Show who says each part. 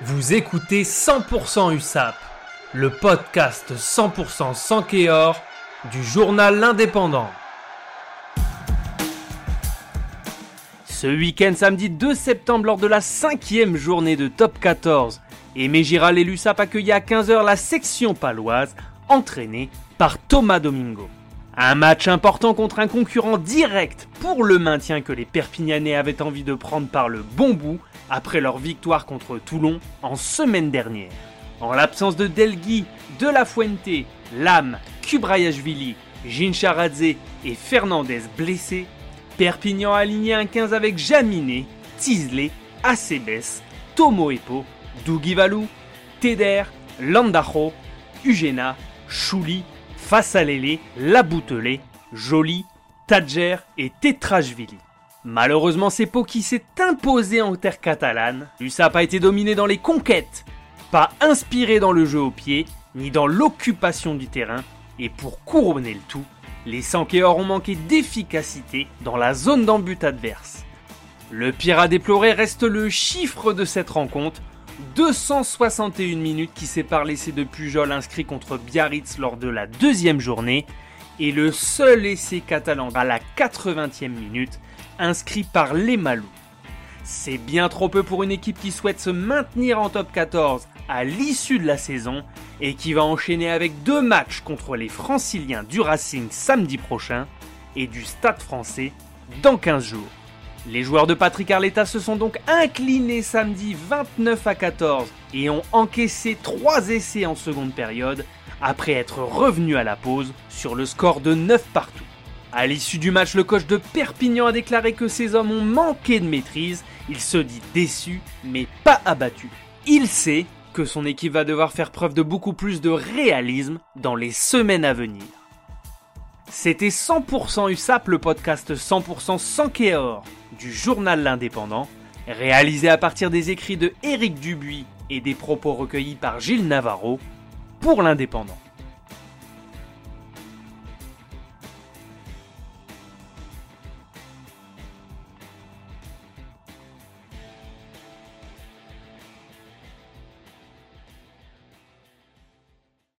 Speaker 1: Vous écoutez 100% USAP, le podcast 100% sans Kéor du journal L'Indépendant. Ce week-end samedi 2 septembre lors de la cinquième journée de Top 14, Aimé Giral et l'USAP accueillaient à 15h la section paloise entraînée par Thomas Domingo. Un match important contre un concurrent direct pour le maintien que les Perpignanais avaient envie de prendre par le bon bout après leur victoire contre Toulon en semaine dernière. En l'absence de Delgui, De La Fuente, Lam, Kubrayashvili, Gincharadze et Fernandez blessés, Perpignan a aligné un 15 avec Jaminé, Tisley, Acebes, Tomoepo, Dougivalou, Teder, Landajo, Ugena, Chouli Fassalele, Laboutelé, Joly, Tadjer et Tetrashvili. Malheureusement, c'est Pau qui s'est imposé en terre catalane. L'USAP a été dominé dans les conquêtes, pas inspiré dans le jeu au pied, ni dans l'occupation du terrain. Et pour couronner le tout, les Sankéors ont manqué d'efficacité dans la zone d'embut adverse. Le pire à déplorer reste le chiffre de cette rencontre, 261 minutes qui séparent l'essai de Pujol inscrit contre Biarritz lors de la deuxième journée et le seul essai catalan à la 80e minute inscrit par les Malous. C'est bien trop peu pour une équipe qui souhaite se maintenir en top 14 à l'issue de la saison et qui va enchaîner avec deux matchs contre les franciliens du Racing samedi prochain et du Stade français dans 15 jours. Les joueurs de Patrick Arletta se sont donc inclinés samedi 29 à 14 et ont encaissé 3 essais en seconde période après être revenus à la pause sur le score de 9 partout. À l'issue du match, le coach de Perpignan a déclaré que ses hommes ont manqué de maîtrise. Il se dit déçu, mais pas abattu. Il sait que son équipe va devoir faire preuve de beaucoup plus de réalisme dans les semaines à venir. C'était 100% USAP, le podcast 100% sans du journal L'Indépendant, réalisé à partir des écrits de Éric Dubuis et des propos recueillis par Gilles Navarro pour L'Indépendant.